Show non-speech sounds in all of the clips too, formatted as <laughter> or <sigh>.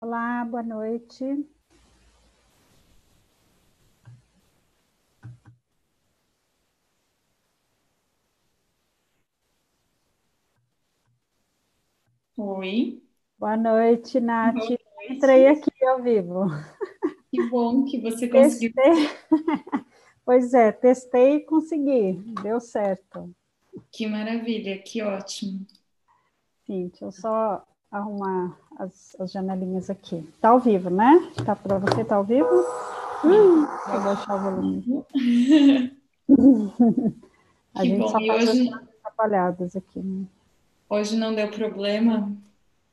Olá, boa noite. Oi. Boa noite, Nath. Boa noite. Entrei aqui ao vivo. Que bom que você <laughs> conseguiu. Testei. <laughs> Pois é, testei e consegui, deu certo. Que maravilha, que ótimo. Sim, deixa eu só arrumar as, as janelinhas aqui. Tá ao vivo, né? Tá para você, tá ao vivo? Hum, vou deixar o volume. <laughs> A que gente bom. só E faz hoje, as atrapalhadas aqui, né? hoje não deu problema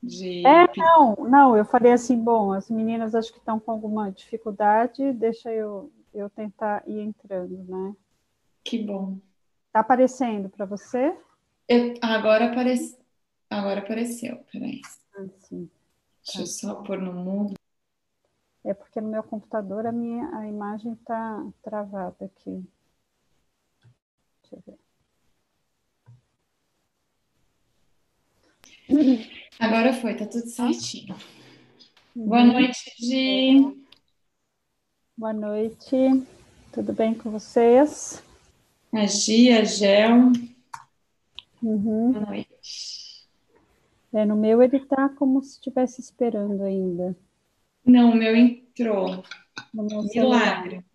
de. É, não, não, eu falei assim, bom, as meninas acho que estão com alguma dificuldade, deixa eu, eu tentar ir entrando, né? Que bom. Tá aparecendo para você? Eu- agora apareceu. Agora apareceu, peraí. Ah, sim. Deixa eu só pôr no mudo. É porque no meu computador a minha a imagem tá travada aqui. Deixa eu ver. Agora foi, tá tudo certinho. Boa noite, Gi. Boa noite. Tudo bem com vocês? A Gi, a Gel. Uhum. Boa noite. É, no meu ele tá como se estivesse esperando ainda. Não, o meu entrou. No meu. Milagre.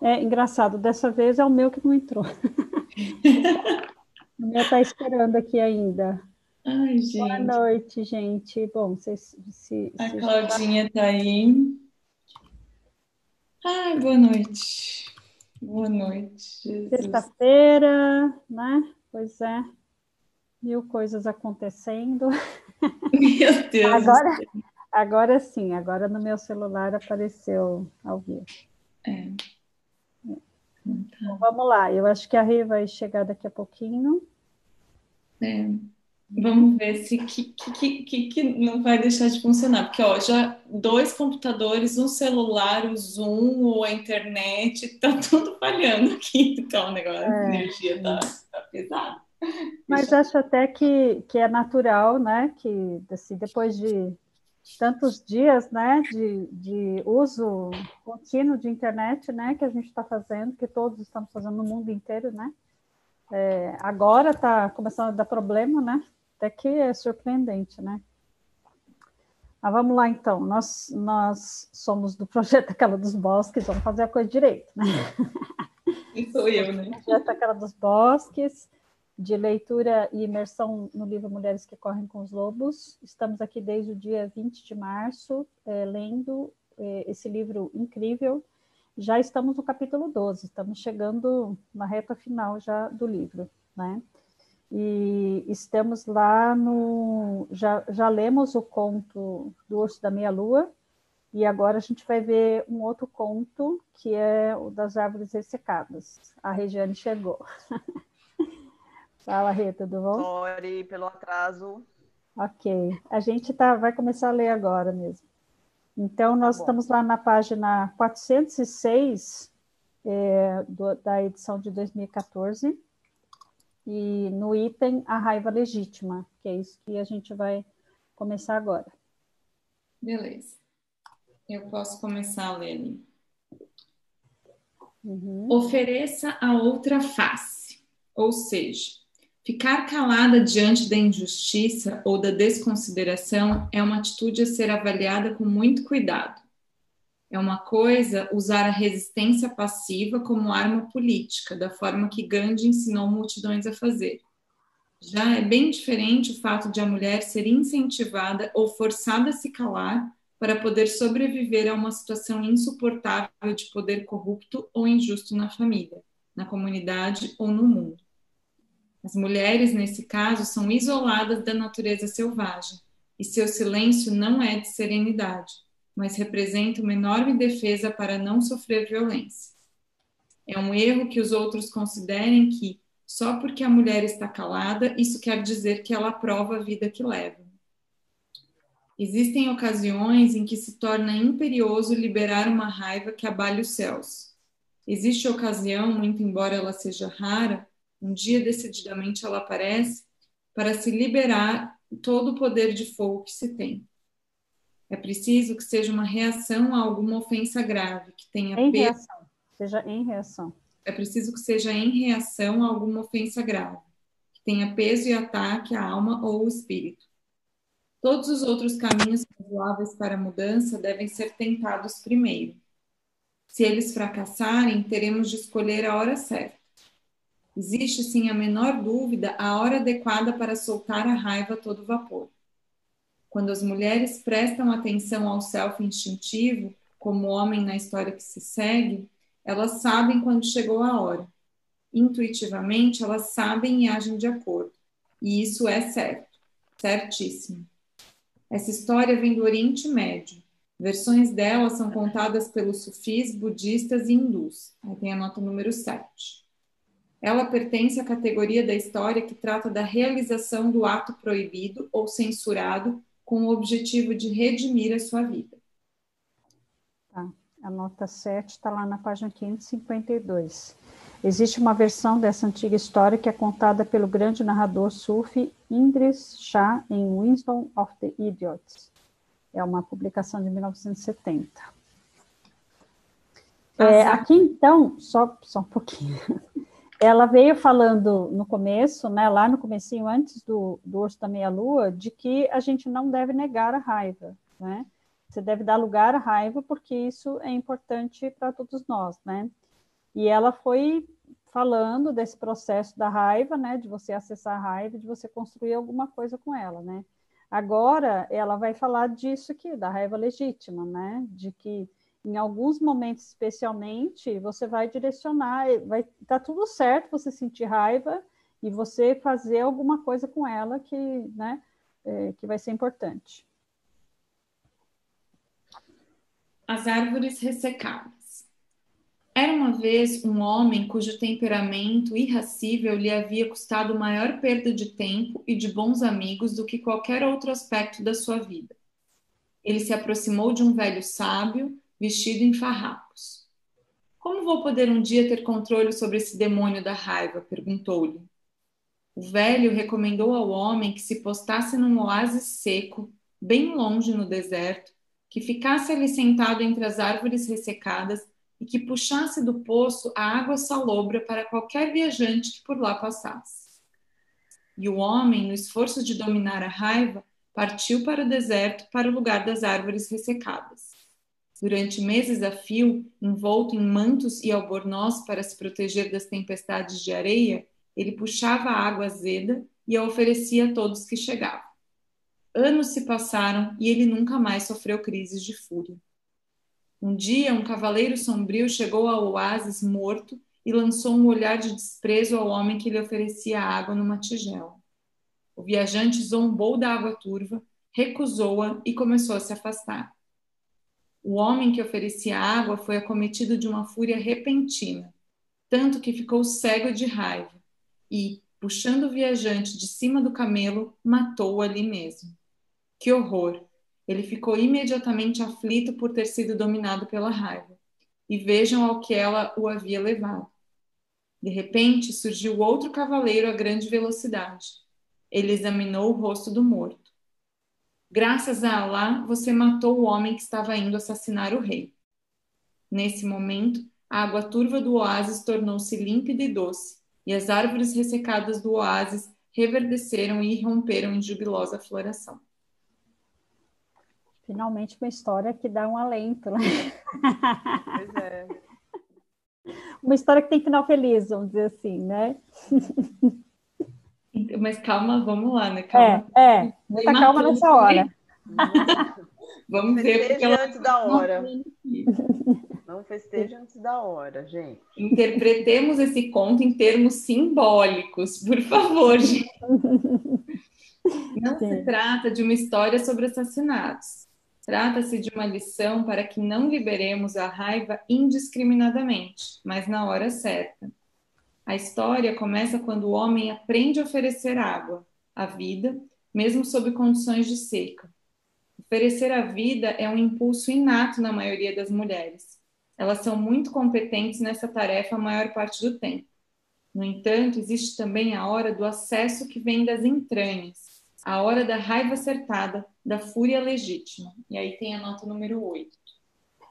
É engraçado, dessa vez é o meu que não entrou. <laughs> O meu tá esperando aqui ainda. Ai, Boa gente. noite, gente. Bom, vocês se, A Claudinha tá aí. Ai, boa noite. Boa noite, sexta-feira, né? Pois é. Mil coisas acontecendo. Meu Deus. Agora, agora sim, agora no meu celular apareceu ao vivo. É. Então, vamos lá, eu acho que a Rê vai chegar daqui a pouquinho. É. Vamos ver se que, que, que, que- não vai deixar de funcionar. Porque, ó, já dois computadores, um celular, o Zoom, ou a internet, tá <laughs> tudo falhando aqui. Então, o negócio, a energia tá, tá pesada. Mas acho até que, que é natural, né? Que assim, depois de tantos dias, né? De, de uso contínuo de internet, né? Que a gente está fazendo, que todos estamos fazendo no mundo inteiro, né? É, agora está começando a dar problema, né? Até que é surpreendente, né? Mas vamos lá, então. Nós, nós somos do projeto <laughs> Aquela dos Bosques, vamos fazer a coisa direito, né? Sou eu, né? <laughs> projeto Aquela dos Bosques, de leitura e imersão no livro Mulheres que Correm com os Lobos. Estamos aqui desde o dia 20 de março, eh, lendo eh, esse livro incrível. Já estamos no capítulo 12, estamos chegando na reta final já do livro, né? E estamos lá no. Já, já lemos o conto do Urso da Meia-Lua, e agora a gente vai ver um outro conto, que é o das árvores ressecadas. A Regiane chegou. <laughs> Fala, Rê, tudo bom? Sorry pelo atraso. Ok. A gente tá, vai começar a ler agora mesmo. Então, nós bom. estamos lá na página 406 é, do- da edição de 2014, e no item A Raiva Legítima, que é isso que a gente vai começar agora. Beleza. Eu posso começar ali. Uhum. Ofereça a outra face, ou seja, ficar calada diante da injustiça ou da desconsideração é uma atitude a ser avaliada com muito cuidado. É uma coisa usar a resistência passiva como arma política, da forma que Gandhi ensinou multidões a fazer. Já é bem diferente o fato de a mulher ser incentivada ou forçada a se calar para poder sobreviver a uma situação insuportável de poder corrupto ou injusto na família, na comunidade ou no mundo. As mulheres, nesse caso, são isoladas da natureza selvagem, e seu silêncio não é de serenidade, mas representa uma enorme defesa para não sofrer violência. É um erro que os outros considerem que, só porque a mulher está calada, isso quer dizer que ela aprova a vida que leva. Existem ocasiões em que se torna imperioso liberar uma raiva que abale os céus. Existe ocasião, muito embora ela seja rara, um dia decididamente ela aparece, para se liberar todo o poder de fogo que se tem. É preciso que seja uma reação a alguma ofensa grave, que tenha em peso. reação. Seja em reação. É preciso que seja em reação a alguma ofensa grave, que tenha peso e ataque à alma ou o espírito. Todos os outros caminhos razoáveis para a mudança devem ser tentados primeiro. Se eles fracassarem, teremos de escolher a hora certa. Existe, sem a menor dúvida, a hora adequada para soltar a raiva a todo vapor. Quando as mulheres prestam atenção ao self instintivo, como homem na história que se segue, elas sabem quando chegou a hora. Intuitivamente, elas sabem e agem de acordo. E isso é certo, certíssimo. Essa história vem do Oriente Médio. Versões dela são contadas pelos sufis, budistas e hindus. Aí tem a nota número 7. Ela pertence à categoria da história que trata da realização do ato proibido ou censurado com o objetivo de redimir a sua vida. Tá. A nota 7 está lá na página 552. Existe uma versão dessa antiga história que é contada pelo grande narrador sufi Indris Shah em Wisdom of the Idiots. É uma publicação de 1970. É, aqui então, só, só um pouquinho. Ela veio falando no começo, né, lá no comecinho, antes do, do Urso da Meia-Lua, de que a gente não deve negar a raiva, né? Você deve dar lugar à raiva, porque isso é importante para todos nós, né? E ela foi falando desse processo da raiva, né, de você acessar a raiva, de você construir alguma coisa com ela, né? Agora, ela vai falar disso aqui, da raiva legítima, né? De que em alguns momentos especialmente, você vai direcionar, vai tá tudo certo você sentir raiva e você fazer alguma coisa com ela que, né, é, que vai ser importante. As árvores ressecadas. Era uma vez um homem cujo temperamento irracível lhe havia custado maior perda de tempo e de bons amigos do que qualquer outro aspecto da sua vida. Ele se aproximou de um velho sábio vestido em farrapos. Como vou poder um dia ter controle sobre esse demônio da raiva? perguntou-lhe. O velho recomendou ao homem que se postasse num oásis seco, bem longe no deserto, que ficasse ali sentado entre as árvores ressecadas e que puxasse do poço a água salobra para qualquer viajante que por lá passasse. E o homem, no esforço de dominar a raiva, partiu para o deserto, para o lugar das árvores ressecadas. Durante meses a fio, envolto em mantos e albornoz para se proteger das tempestades de areia, ele puxava a água azeda e a oferecia a todos que chegavam. Anos se passaram e ele nunca mais sofreu crises de fúria. Um dia, um cavaleiro sombrio chegou ao oásis morto e lançou um olhar de desprezo ao homem que lhe oferecia água numa tigela. O viajante zombou da água turva, recusou-a e começou a se afastar. O homem que oferecia água foi acometido de uma fúria repentina, tanto que ficou cego de raiva e, puxando o viajante de cima do camelo, matou-o ali mesmo. Que horror! Ele ficou imediatamente aflito por ter sido dominado pela raiva. E vejam ao que ela o havia levado. De repente surgiu outro cavaleiro a grande velocidade. Ele examinou o rosto do morto. Graças a Alá, você matou o homem que estava indo assassinar o rei. Nesse momento, a água turva do oásis tornou-se límpida e doce, e as árvores ressecadas do oásis reverdeceram e romperam em jubilosa floração. Finalmente uma história que dá um alento, né? Pois é. Uma história que tem final feliz, vamos dizer assim, né? Mas calma, vamos lá, né? Calma. É, é. Muita calma nessa hora. <laughs> vamos ver porque ela... antes da hora. Não festeja antes da hora, gente. Interpretemos esse conto em termos simbólicos, por favor, <laughs> gente. Não Sim. se trata de uma história sobre assassinatos. Trata-se de uma lição para que não liberemos a raiva indiscriminadamente, mas na hora certa. A história começa quando o homem aprende a oferecer água, a vida, mesmo sob condições de seca. Oferecer a vida é um impulso inato na maioria das mulheres. Elas são muito competentes nessa tarefa a maior parte do tempo. No entanto, existe também a hora do acesso que vem das entranhas, a hora da raiva acertada, da fúria legítima. E aí tem a nota número 8.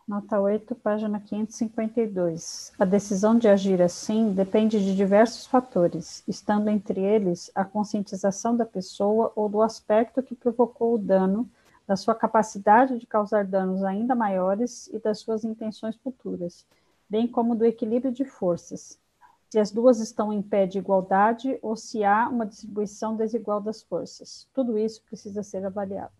Nota 8, página 552. A decisão de agir assim depende de diversos fatores, estando entre eles a conscientização da pessoa ou do aspecto que provocou o dano, da sua capacidade de causar danos ainda maiores e das suas intenções futuras, bem como do equilíbrio de forças, se as duas estão em pé de igualdade ou se há uma distribuição desigual das forças. Tudo isso precisa ser avaliado.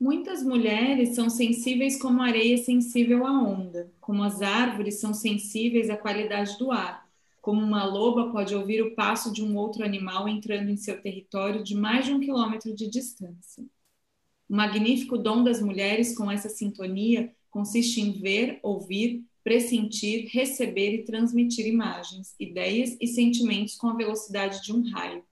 Muitas mulheres são sensíveis como a areia sensível à onda, como as árvores são sensíveis à qualidade do ar, como uma loba pode ouvir o passo de um outro animal entrando em seu território de mais de um quilômetro de distância. O magnífico dom das mulheres com essa sintonia consiste em ver, ouvir, pressentir, receber e transmitir imagens, ideias e sentimentos com a velocidade de um raio.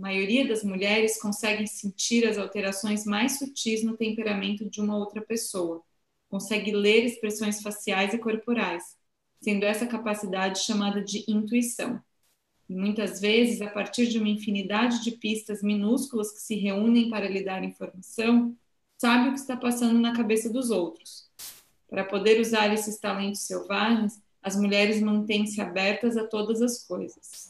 Maioria das mulheres conseguem sentir as alterações mais sutis no temperamento de uma outra pessoa, consegue ler expressões faciais e corporais, sendo essa capacidade chamada de intuição. E muitas vezes, a partir de uma infinidade de pistas minúsculas que se reúnem para lhe dar informação, sabe o que está passando na cabeça dos outros. Para poder usar esses talentos selvagens, as mulheres mantêm-se abertas a todas as coisas.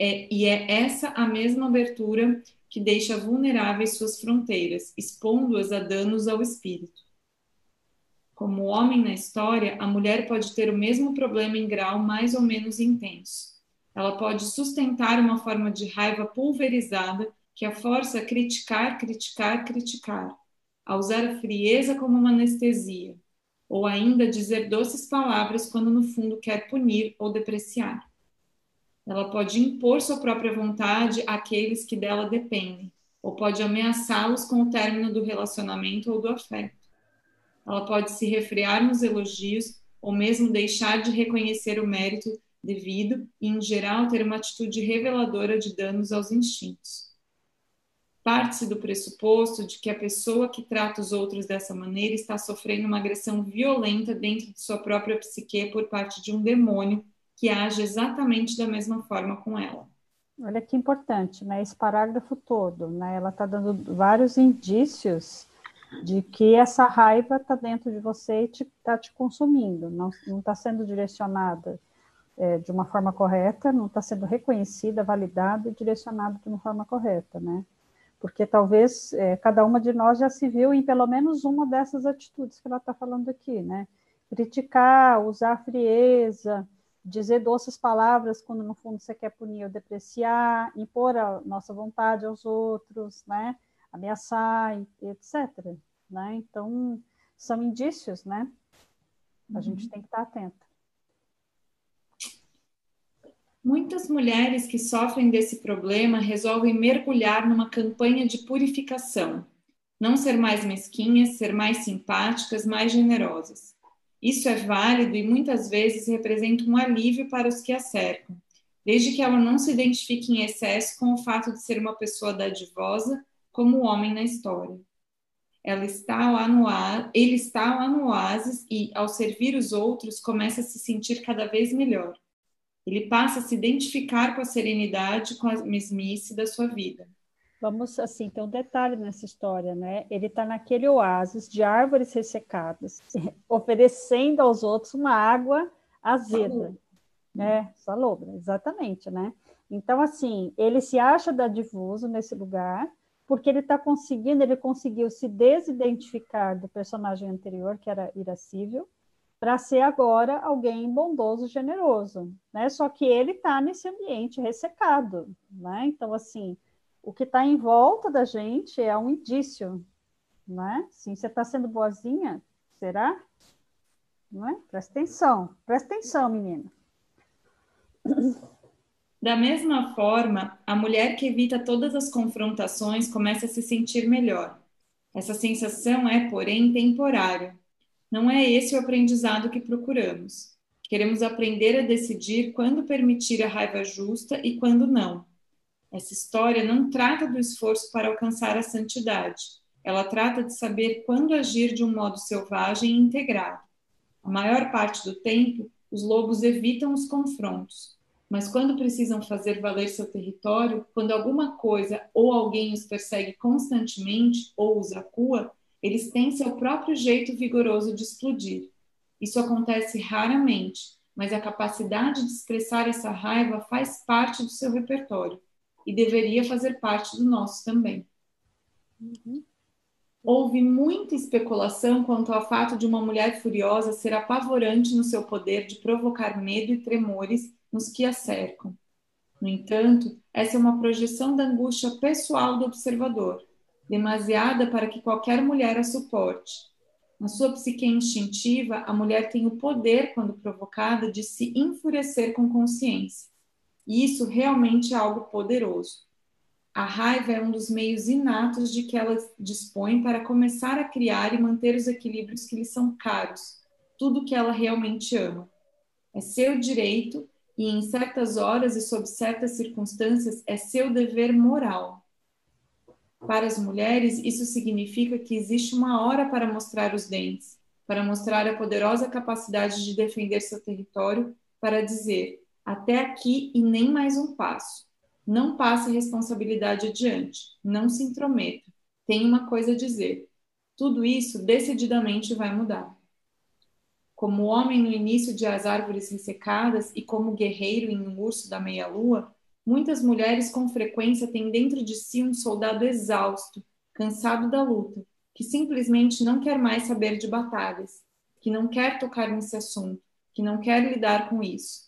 É, e é essa a mesma abertura que deixa vulneráveis suas fronteiras, expondo-as a danos ao espírito. Como homem na história, a mulher pode ter o mesmo problema em grau mais ou menos intenso. Ela pode sustentar uma forma de raiva pulverizada que a força a criticar, criticar, criticar, a usar a frieza como uma anestesia, ou ainda dizer doces palavras quando no fundo quer punir ou depreciar. Ela pode impor sua própria vontade àqueles que dela dependem, ou pode ameaçá-los com o término do relacionamento ou do afeto. Ela pode se refrear nos elogios, ou mesmo deixar de reconhecer o mérito devido e, em geral, ter uma atitude reveladora de danos aos instintos. Parte-se do pressuposto de que a pessoa que trata os outros dessa maneira está sofrendo uma agressão violenta dentro de sua própria psique por parte de um demônio que age exatamente da mesma forma com ela. Olha que importante, né? Esse parágrafo todo, né? Ela está dando vários indícios de que essa raiva está dentro de você e está te, tá te, consumindo, não está sendo direcionada é, de uma forma correta, não está sendo reconhecida, validada e direcionada de uma forma correta, né? Porque talvez é, cada uma de nós já se viu em pelo menos uma dessas atitudes que ela está falando aqui, né? Criticar, usar frieza, dizer doces palavras quando no fundo você quer punir ou depreciar, impor a nossa vontade aos outros, né? Ameaçar, etc. Né? Então, são indícios, né? A uhum. gente tem que estar atenta. Muitas mulheres que sofrem desse problema resolvem mergulhar numa campanha de purificação, não ser mais mesquinhas, ser mais simpáticas, mais generosas. Isso é válido e muitas vezes representa um alívio para os que a cercam, desde que ela não se identifique em excesso com o fato de ser uma pessoa dadivosa, como o homem na história. Ela está lá no ele está lá no oásis e, ao servir os outros, começa a se sentir cada vez melhor. Ele passa a se identificar com a serenidade, com a mesmice da sua vida. Vamos, assim, tem um detalhe nessa história, né? Ele está naquele oásis de árvores ressecadas, <laughs> oferecendo aos outros uma água azeda, né? Salobra, exatamente, né? Então, assim, ele se acha dadivoso nesse lugar, porque ele está conseguindo, ele conseguiu se desidentificar do personagem anterior, que era irascível, para ser agora alguém bondoso, generoso, né? Só que ele está nesse ambiente ressecado, né? Então, assim, o que está em volta da gente é um indício, não é? Sim, você está sendo boazinha, será? Não é? Presta atenção, presta atenção, menina. Da mesma forma, a mulher que evita todas as confrontações começa a se sentir melhor. Essa sensação é, porém, temporária. Não é esse o aprendizado que procuramos. Queremos aprender a decidir quando permitir a raiva justa e quando não essa história não trata do esforço para alcançar a santidade. Ela trata de saber quando agir de um modo selvagem e integrado. A maior parte do tempo, os lobos evitam os confrontos, mas quando precisam fazer valer seu território, quando alguma coisa ou alguém os persegue constantemente ou os acua, eles têm seu próprio jeito vigoroso de explodir. Isso acontece raramente, mas a capacidade de expressar essa raiva faz parte do seu repertório e deveria fazer parte do nosso também. Uhum. Houve muita especulação quanto ao fato de uma mulher furiosa ser apavorante no seu poder de provocar medo e tremores nos que a cercam. No entanto, essa é uma projeção da angústia pessoal do observador, demasiada para que qualquer mulher a suporte. Na sua psique instintiva, a mulher tem o poder, quando provocada, de se enfurecer com consciência. E isso realmente é algo poderoso. A raiva é um dos meios inatos de que ela dispõe para começar a criar e manter os equilíbrios que lhe são caros, tudo que ela realmente ama. É seu direito e, em certas horas e sob certas circunstâncias, é seu dever moral. Para as mulheres, isso significa que existe uma hora para mostrar os dentes, para mostrar a poderosa capacidade de defender seu território, para dizer até aqui e nem mais um passo. Não passe responsabilidade adiante, não se intrometa. Tem uma coisa a dizer. Tudo isso decididamente vai mudar. Como homem no início de As Árvores Ressecadas e como guerreiro em Um Urso da Meia-Lua, Muitas mulheres com frequência têm dentro de si um soldado exausto, cansado da luta, que simplesmente não quer mais saber de batalhas, que não quer tocar nesse assunto, que não quer lidar com isso.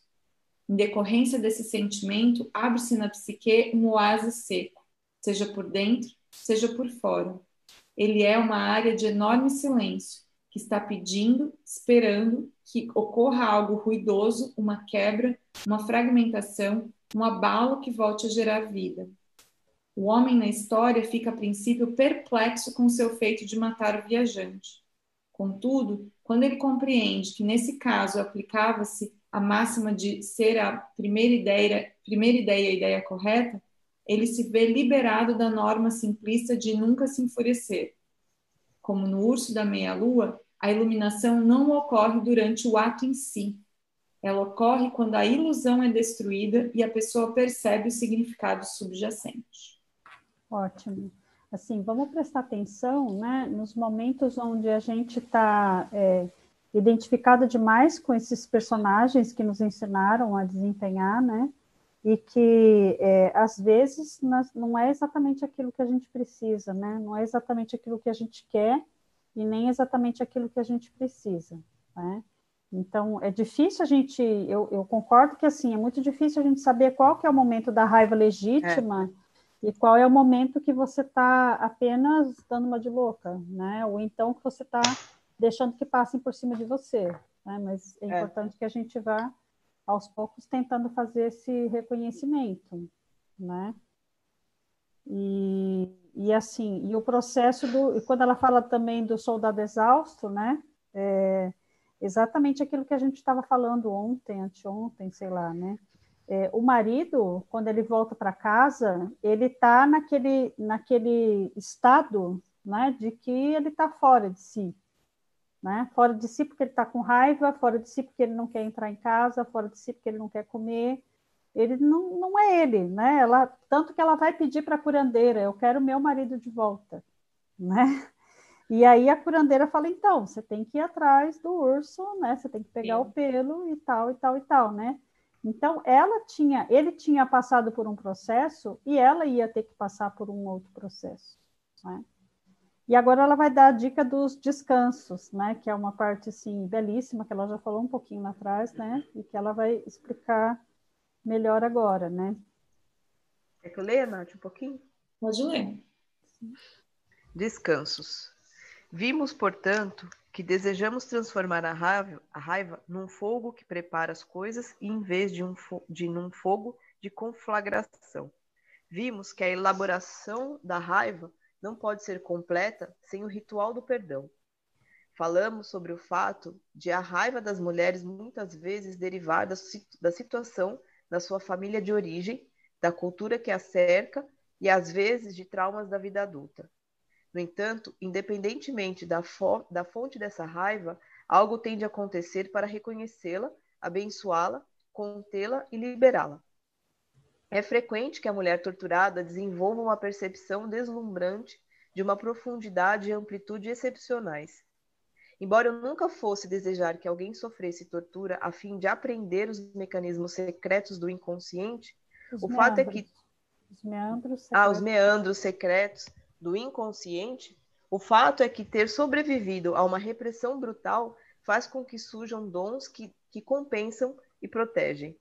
Em decorrência desse sentimento, abre-se na psique um oásis seco, seja por dentro, seja por fora. Ele é uma área de enorme silêncio, que está pedindo, esperando que ocorra algo ruidoso, uma quebra, uma fragmentação, um abalo que volte a gerar vida. O homem na história fica a princípio perplexo com seu feito de matar o viajante. Contudo, quando ele compreende que nesse caso aplicava-se a máxima de ser a primeira ideia, primeira ideia a ideia correta, ele se vê liberado da norma simplista de nunca se enfurecer. Como no urso da meia-lua, a iluminação não ocorre durante o ato em si, ela ocorre quando a ilusão é destruída e a pessoa percebe o significado subjacente. Ótimo. Assim, vamos prestar atenção, né, nos momentos onde a gente está é, identificado demais com esses personagens que nos ensinaram a desempenhar, né, e que é, às vezes não é exatamente aquilo que a gente precisa, né, não é exatamente aquilo que a gente quer e nem exatamente aquilo que a gente precisa, né. Então, é difícil a gente, eu, eu, concordo que assim, é muito difícil a gente saber qual que é o momento da raiva legítima é. e qual é o momento que você está apenas dando uma de louca, né? Ou então que você está deixando que passem por cima de você, né? Mas é, é importante que a gente vá aos poucos tentando fazer esse reconhecimento, né? E, e assim, e o processo do, e quando ela fala também do soldado exausto, né? É, exatamente aquilo que a gente estava falando ontem, anteontem, sei lá, né? É, o marido, quando ele volta para casa, ele está naquele, naquele estado né, de que ele está fora de si. Né? Fora de si porque ele está com raiva, fora de si porque ele não quer entrar em casa, fora de si porque ele não quer comer. Ele não, não é ele, né? Ela, tanto que ela vai pedir para a curandeira, eu quero meu marido de volta, né? E aí a curandeira fala, então, você tem que ir atrás do urso, né? Você tem que pegar Sim. o pelo e tal, e tal, e tal, né? Então, ela tinha, ele tinha passado por um processo e ela ia ter que passar por um outro processo, né? E agora ela vai dar a dica dos descansos, né? Que é uma parte, assim, belíssima, que ela já falou um pouquinho lá atrás, né? E que ela vai explicar melhor agora, né? Quer que eu leia, Nath, um pouquinho? Pode ler. Descansos. Vimos, portanto, que desejamos transformar a raiva, a raiva num fogo que prepara as coisas em vez de, um de num fogo de conflagração. Vimos que a elaboração da raiva não pode ser completa sem o ritual do perdão. Falamos sobre o fato de a raiva das mulheres muitas vezes derivar da, da situação da sua família de origem, da cultura que a cerca e às vezes de traumas da vida adulta. No entanto, independentemente da, fo da fonte dessa raiva, algo tem de acontecer para reconhecê-la, abençoá-la, contê-la e liberá-la. É frequente que a mulher torturada desenvolva uma percepção deslumbrante de uma profundidade e amplitude excepcionais. Embora eu nunca fosse desejar que alguém sofresse tortura a fim de aprender os mecanismos secretos do inconsciente, os o meandros. fato é que os meandros secretos. Ah, os meandros secretos do inconsciente, o fato é que ter sobrevivido a uma repressão brutal faz com que surjam dons que, que compensam e protegem.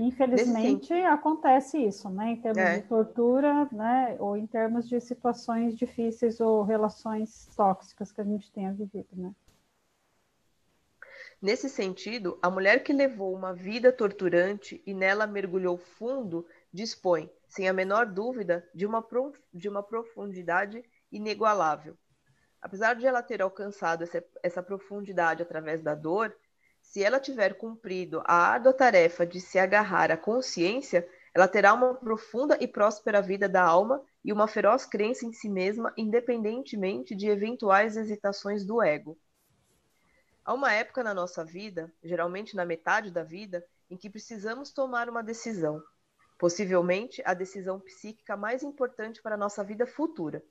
Infelizmente acontece isso, né? Em termos é. de tortura, né? Ou em termos de situações difíceis ou relações tóxicas que a gente tenha vivido, né? Nesse sentido, a mulher que levou uma vida torturante e nela mergulhou fundo dispõe, sem a menor dúvida, de uma, prof... de uma profundidade inigualável. Apesar de ela ter alcançado essa, essa profundidade através da dor, se ela tiver cumprido a árdua tarefa de se agarrar à consciência, ela terá uma profunda e próspera vida da alma e uma feroz crença em si mesma, independentemente de eventuais hesitações do ego. Há uma época na nossa vida, geralmente na metade da vida, em que precisamos tomar uma decisão, possivelmente a decisão psíquica mais importante para a nossa vida futura,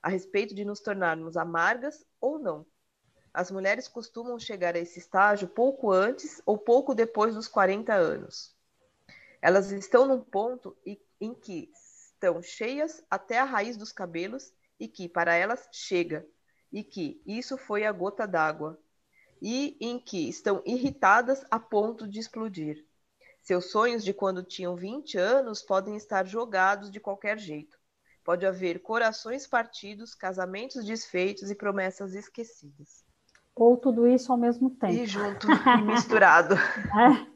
a respeito de nos tornarmos amargas ou não. As mulheres costumam chegar a esse estágio pouco antes ou pouco depois dos 40 anos. Elas estão num ponto em que estão cheias até a raiz dos cabelos e que, para elas, chega, e que isso foi a gota d'água, e em que estão irritadas a ponto de explodir. Seus sonhos de quando tinham 20 anos podem estar jogados de qualquer jeito. Pode haver corações partidos, casamentos desfeitos e promessas esquecidas. Ou tudo isso ao mesmo tempo. E junto, <laughs> misturado. É.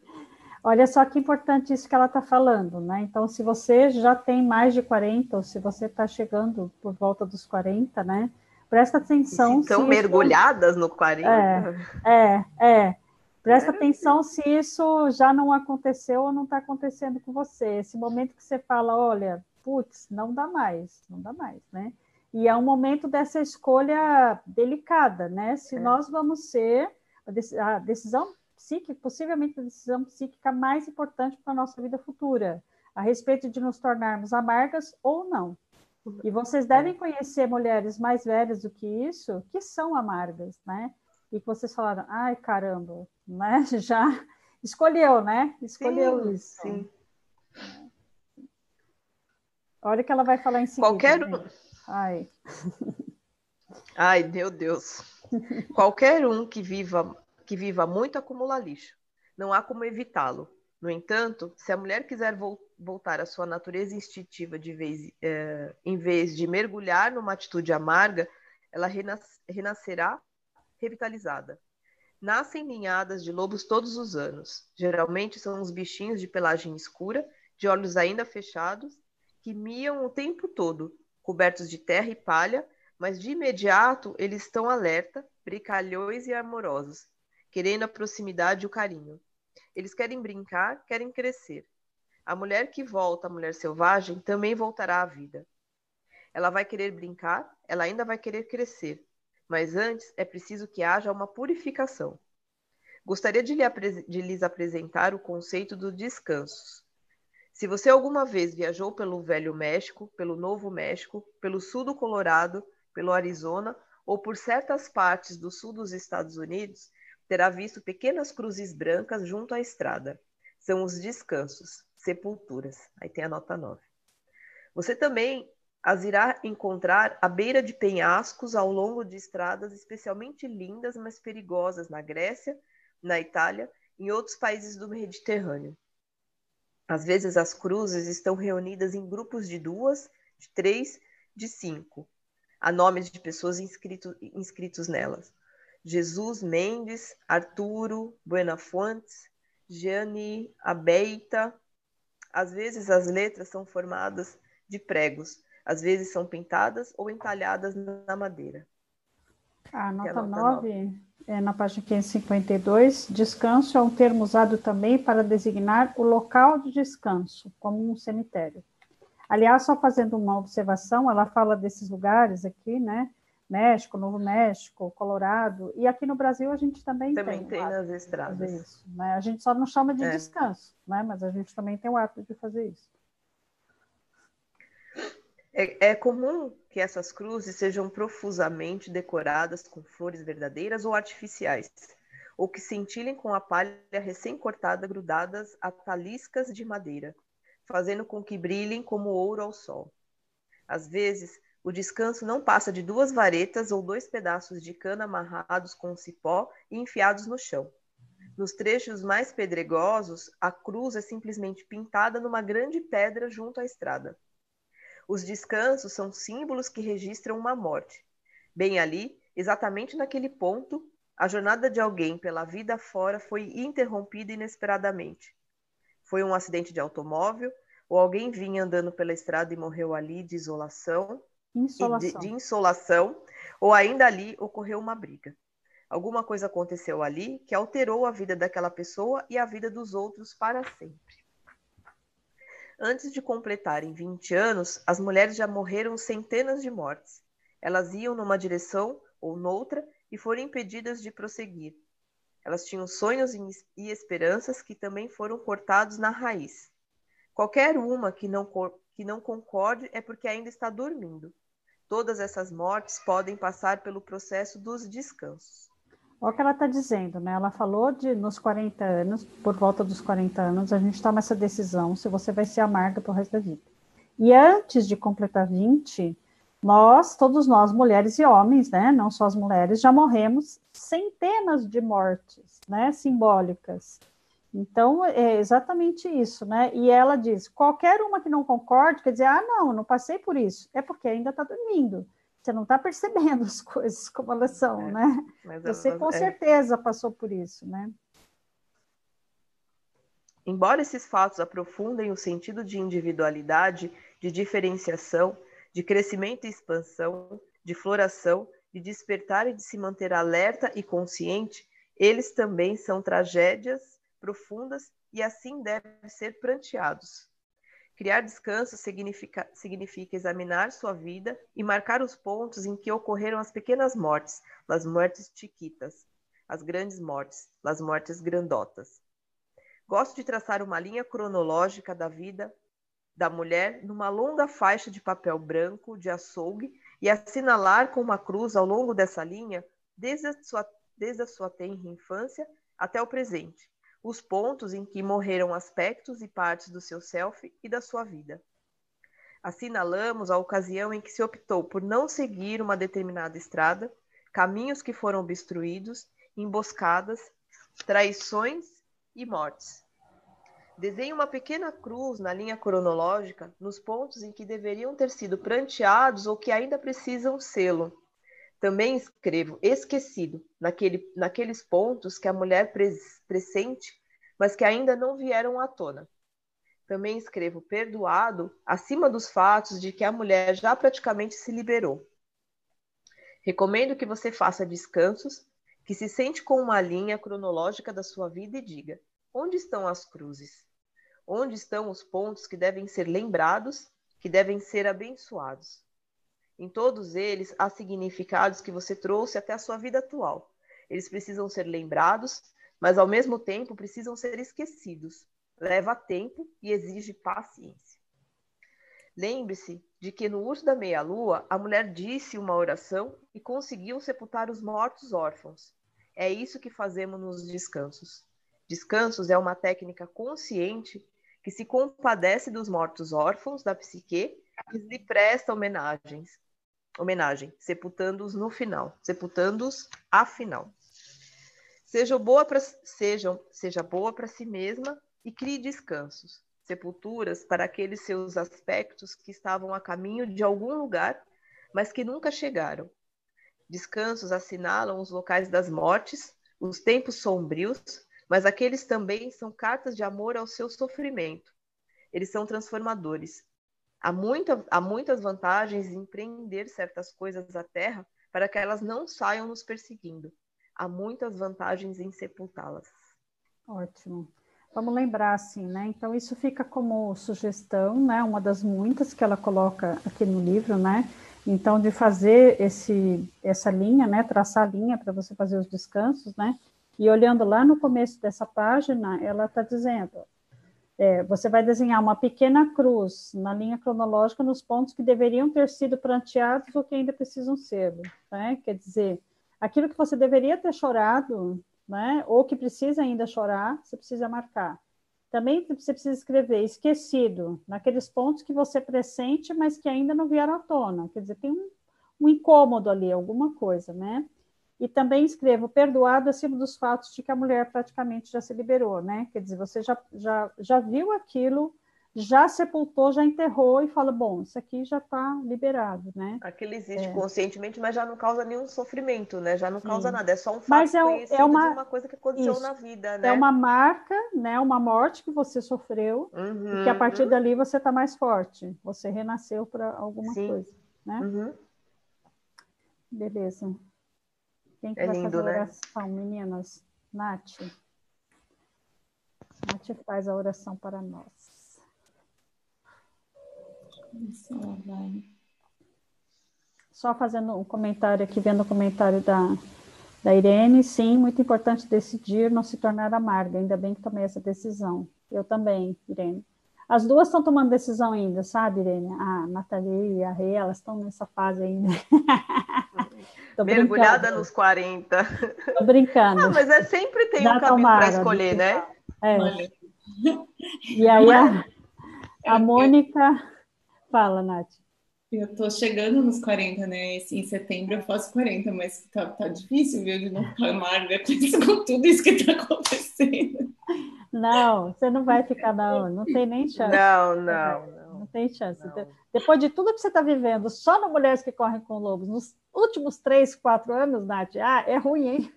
Olha só que importante isso que ela está falando, né? Então, se você já tem mais de 40, ou se você está chegando por volta dos 40, né? Presta atenção. estão mergulhadas isso... no 40. É, é, é. Presta é. atenção se isso já não aconteceu ou não está acontecendo com você. Esse momento que você fala, olha, putz, não dá mais, não dá mais, né? E é um momento dessa escolha delicada, né? Se é. nós vamos ser a decisão psíquica, possivelmente a decisão psíquica mais importante para a nossa vida futura, a respeito de nos tornarmos amargas ou não. E vocês devem conhecer mulheres mais velhas do que isso, que são amargas, né? E que vocês falaram, ai caramba, né? <laughs> Já escolheu, né? Escolheu sim, isso. Sim. Olha o que ela vai falar em seguida. Qualquer né? Ai. Ai, meu Deus. Qualquer um que viva que viva muito acumula lixo. Não há como evitá-lo. No entanto, se a mulher quiser vo voltar à sua natureza instintiva de vez, é, em vez de mergulhar numa atitude amarga, ela renas renascerá revitalizada. Nascem ninhadas de lobos todos os anos. Geralmente são os bichinhos de pelagem escura, de olhos ainda fechados, que miam o tempo todo, cobertos de terra e palha, mas de imediato eles estão alerta, brincalhões e amorosos, querendo a proximidade e o carinho. Eles querem brincar, querem crescer. A mulher que volta, a mulher selvagem, também voltará à vida. Ela vai querer brincar, ela ainda vai querer crescer, mas antes é preciso que haja uma purificação. Gostaria de, lhe de lhes apresentar o conceito do descanso. Se você alguma vez viajou pelo Velho México, pelo Novo México, pelo sul do Colorado, pelo Arizona ou por certas partes do sul dos Estados Unidos, terá visto pequenas cruzes brancas junto à estrada. São os descansos, sepulturas. Aí tem a nota 9. Você também as irá encontrar à beira de penhascos ao longo de estradas especialmente lindas, mas perigosas na Grécia, na Itália e em outros países do Mediterrâneo. Às vezes as cruzes estão reunidas em grupos de duas, de três, de cinco. Há nomes de pessoas inscrito, inscritos nelas. Jesus Mendes, Arturo Buenafuentes, Gianni Abeita. Às vezes as letras são formadas de pregos, às vezes são pintadas ou entalhadas na madeira. A nota, é a nota 9, 9 é, na página 552, descanso é um termo usado também para designar o local de descanso, como um cemitério. Aliás, só fazendo uma observação, ela fala desses lugares aqui, né? México, Novo México, Colorado, e aqui no Brasil a gente também, também tem. Também tem nas estradas. Isso, né? A gente só não chama de é. descanso, né? mas a gente também tem o hábito de fazer isso. É, é, comum que essas cruzes sejam profusamente decoradas com flores verdadeiras ou artificiais, ou que cintilem com a palha recém-cortada grudadas a taliscas de madeira, fazendo com que brilhem como ouro ao sol. Às vezes, o descanso não passa de duas varetas ou dois pedaços de cana amarrados com cipó e enfiados no chão. Nos trechos mais pedregosos, a cruz é simplesmente pintada numa grande pedra junto à estrada. Os descansos são símbolos que registram uma morte. Bem ali, exatamente naquele ponto, a jornada de alguém pela vida fora foi interrompida inesperadamente. Foi um acidente de automóvel, ou alguém vinha andando pela estrada e morreu ali de isolação, insolação. De, de insolação, ou ainda ali ocorreu uma briga. Alguma coisa aconteceu ali que alterou a vida daquela pessoa e a vida dos outros para sempre. Antes de completarem 20 anos, as mulheres já morreram centenas de mortes. Elas iam numa direção ou noutra e foram impedidas de prosseguir. Elas tinham sonhos e esperanças que também foram cortados na raiz. Qualquer uma que não, que não concorde é porque ainda está dormindo. Todas essas mortes podem passar pelo processo dos descansos. Olha o que ela está dizendo, né? Ela falou de nos 40 anos, por volta dos 40 anos, a gente toma essa decisão se você vai ser amarga para o resto da vida. E antes de completar 20, nós, todos nós, mulheres e homens, né? Não só as mulheres, já morremos centenas de mortes, né? Simbólicas. Então, é exatamente isso, né? E ela diz: qualquer uma que não concorde, quer dizer, ah, não, não passei por isso, é porque ainda está dormindo. Você não está percebendo as coisas como elas são, é, né? Você com é. certeza passou por isso, né? Embora esses fatos aprofundem o sentido de individualidade, de diferenciação, de crescimento e expansão, de floração, de despertar e de se manter alerta e consciente, eles também são tragédias profundas e assim devem ser pranteados. Criar descanso significa, significa examinar sua vida e marcar os pontos em que ocorreram as pequenas mortes, as mortes chiquitas, as grandes mortes, as mortes grandotas. Gosto de traçar uma linha cronológica da vida da mulher numa longa faixa de papel branco de açougue e assinalar com uma cruz ao longo dessa linha, desde a sua, desde a sua tenra infância até o presente, os pontos em que morreram aspectos e partes do seu self e da sua vida. Assinalamos a ocasião em que se optou por não seguir uma determinada estrada, caminhos que foram obstruídos, emboscadas, traições e mortes. Desenhe uma pequena cruz na linha cronológica nos pontos em que deveriam ter sido pranteados ou que ainda precisam sê-lo. Também escrevo esquecido naquele, naqueles pontos que a mulher pres, pressente, mas que ainda não vieram à tona. Também escrevo perdoado acima dos fatos de que a mulher já praticamente se liberou. Recomendo que você faça descansos, que se sente com uma linha cronológica da sua vida e diga: onde estão as cruzes? Onde estão os pontos que devem ser lembrados, que devem ser abençoados? Em todos eles há significados que você trouxe até a sua vida atual. Eles precisam ser lembrados, mas ao mesmo tempo precisam ser esquecidos. Leva tempo e exige paciência. Lembre-se de que no urso da meia-lua, a mulher disse uma oração e conseguiu sepultar os mortos órfãos. É isso que fazemos nos descansos. Descansos é uma técnica consciente que se compadece dos mortos órfãos da psique e lhe presta homenagens, homenagem, sepultando-os no final, sepultando-os afinal. Seja boa para sejam, seja boa para si mesma e crie descansos, sepulturas para aqueles seus aspectos que estavam a caminho de algum lugar, mas que nunca chegaram. Descansos assinalam os locais das mortes, os tempos sombrios, mas aqueles também são cartas de amor ao seu sofrimento. Eles são transformadores, Há, muita, há muitas vantagens em empreender certas coisas à terra para que elas não saiam nos perseguindo. Há muitas vantagens em sepultá-las. Ótimo. Vamos lembrar assim, né? Então isso fica como sugestão, né? Uma das muitas que ela coloca aqui no livro, né? Então, de fazer esse, essa linha, né, traçar a linha para você fazer os descansos, né, e olhando lá no começo dessa página, ela está dizendo, é, você vai desenhar uma pequena cruz na linha cronológica nos pontos que deveriam ter sido pranteados ou que ainda precisam ser, né? Quer dizer, aquilo que você deveria ter chorado, né? Ou que precisa ainda chorar, você precisa marcar. Também você precisa escrever esquecido, naqueles pontos que você pressente, mas que ainda não vieram à tona. Quer dizer, tem um, um incômodo ali, alguma coisa, né? E também escrevo perdoado acima dos fatos de que a mulher praticamente já se liberou, né? Quer dizer, você já, já, já viu aquilo, já sepultou, já enterrou e fala, bom, isso aqui já está liberado, né? Aquilo existe é. conscientemente, mas já não causa nenhum sofrimento, né? Já não causa Sim. nada, é só um fato mas é, é uma, uma coisa que aconteceu isso. na vida, né? É uma marca, né? Uma morte que você sofreu uhum, e que a partir uhum. dali você está mais forte, você renasceu para alguma Sim. coisa, né? Uhum. Beleza. Quem que é vai lindo, fazer a né? oração, né? meninas? Nath. Nath faz a oração para nós. Só fazendo um comentário aqui, vendo o comentário da, da Irene, sim, muito importante decidir não se tornar amarga, ainda bem que tomei essa decisão. Eu também, Irene. As duas estão tomando decisão ainda, sabe, Irene? A Nathalie e a Rê, elas estão nessa fase ainda. <laughs> Tô Mergulhada brincando. nos 40. Tô brincando. Não, mas é sempre tem Já um caminho para escolher, né? É. E aí a, <laughs> a Mônica fala, Nath. Eu tô chegando nos 40, né? Em setembro eu faço 40, mas tá, tá difícil, viu, de não ficar amarga com tudo isso que tá acontecendo. Não, você não vai ficar, não. Não tem nem chance. Não, não, não. Não tem chance. Não. Depois de tudo que você está vivendo, só no Mulheres que Correm com Lobos, nos últimos três, quatro anos, Nath, ah, é ruim, hein?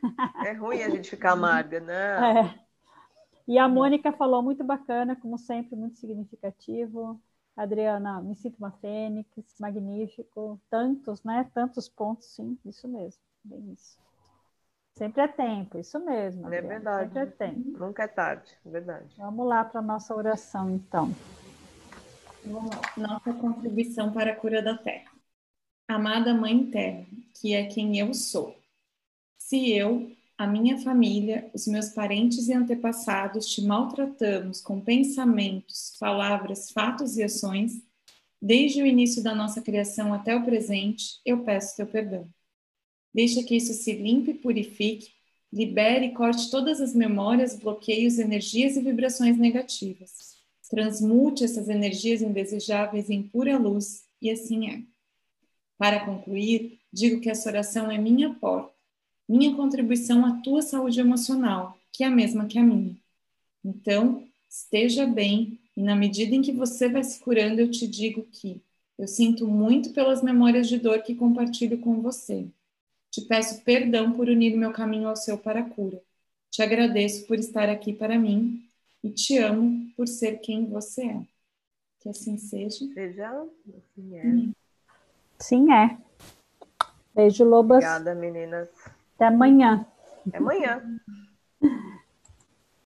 É ruim a gente ficar amarga, né? É. E a Mônica falou muito bacana, como sempre, muito significativo. Adriana, me sinto uma fênix, magnífico. Tantos, né? Tantos pontos, sim, isso mesmo, bem isso. Sempre é tempo, isso mesmo. É Adriana, é verdade. Sempre é tempo. Nunca é tarde, é verdade. Vamos lá para a nossa oração, então. Nossa contribuição para a cura da Terra. Amada Mãe Terra, que é quem eu sou. Se eu, a minha família, os meus parentes e antepassados te maltratamos com pensamentos, palavras, fatos e ações, desde o início da nossa criação até o presente, eu peço teu perdão. Deixa que isso se limpe e purifique, libere e corte todas as memórias, bloqueios, energias e vibrações negativas transmute essas energias indesejáveis em pura luz, e assim é. Para concluir, digo que essa oração é minha porta, minha contribuição à tua saúde emocional, que é a mesma que a minha. Então, esteja bem, e na medida em que você vai se curando, eu te digo que eu sinto muito pelas memórias de dor que compartilho com você. Te peço perdão por unir meu caminho ao seu para a cura. Te agradeço por estar aqui para mim e te amo por ser quem você é. Que assim seja. Seja, assim é. Hum. Sim, é. Beijo, Lobas. Obrigada, meninas. Até amanhã. Até amanhã. <laughs>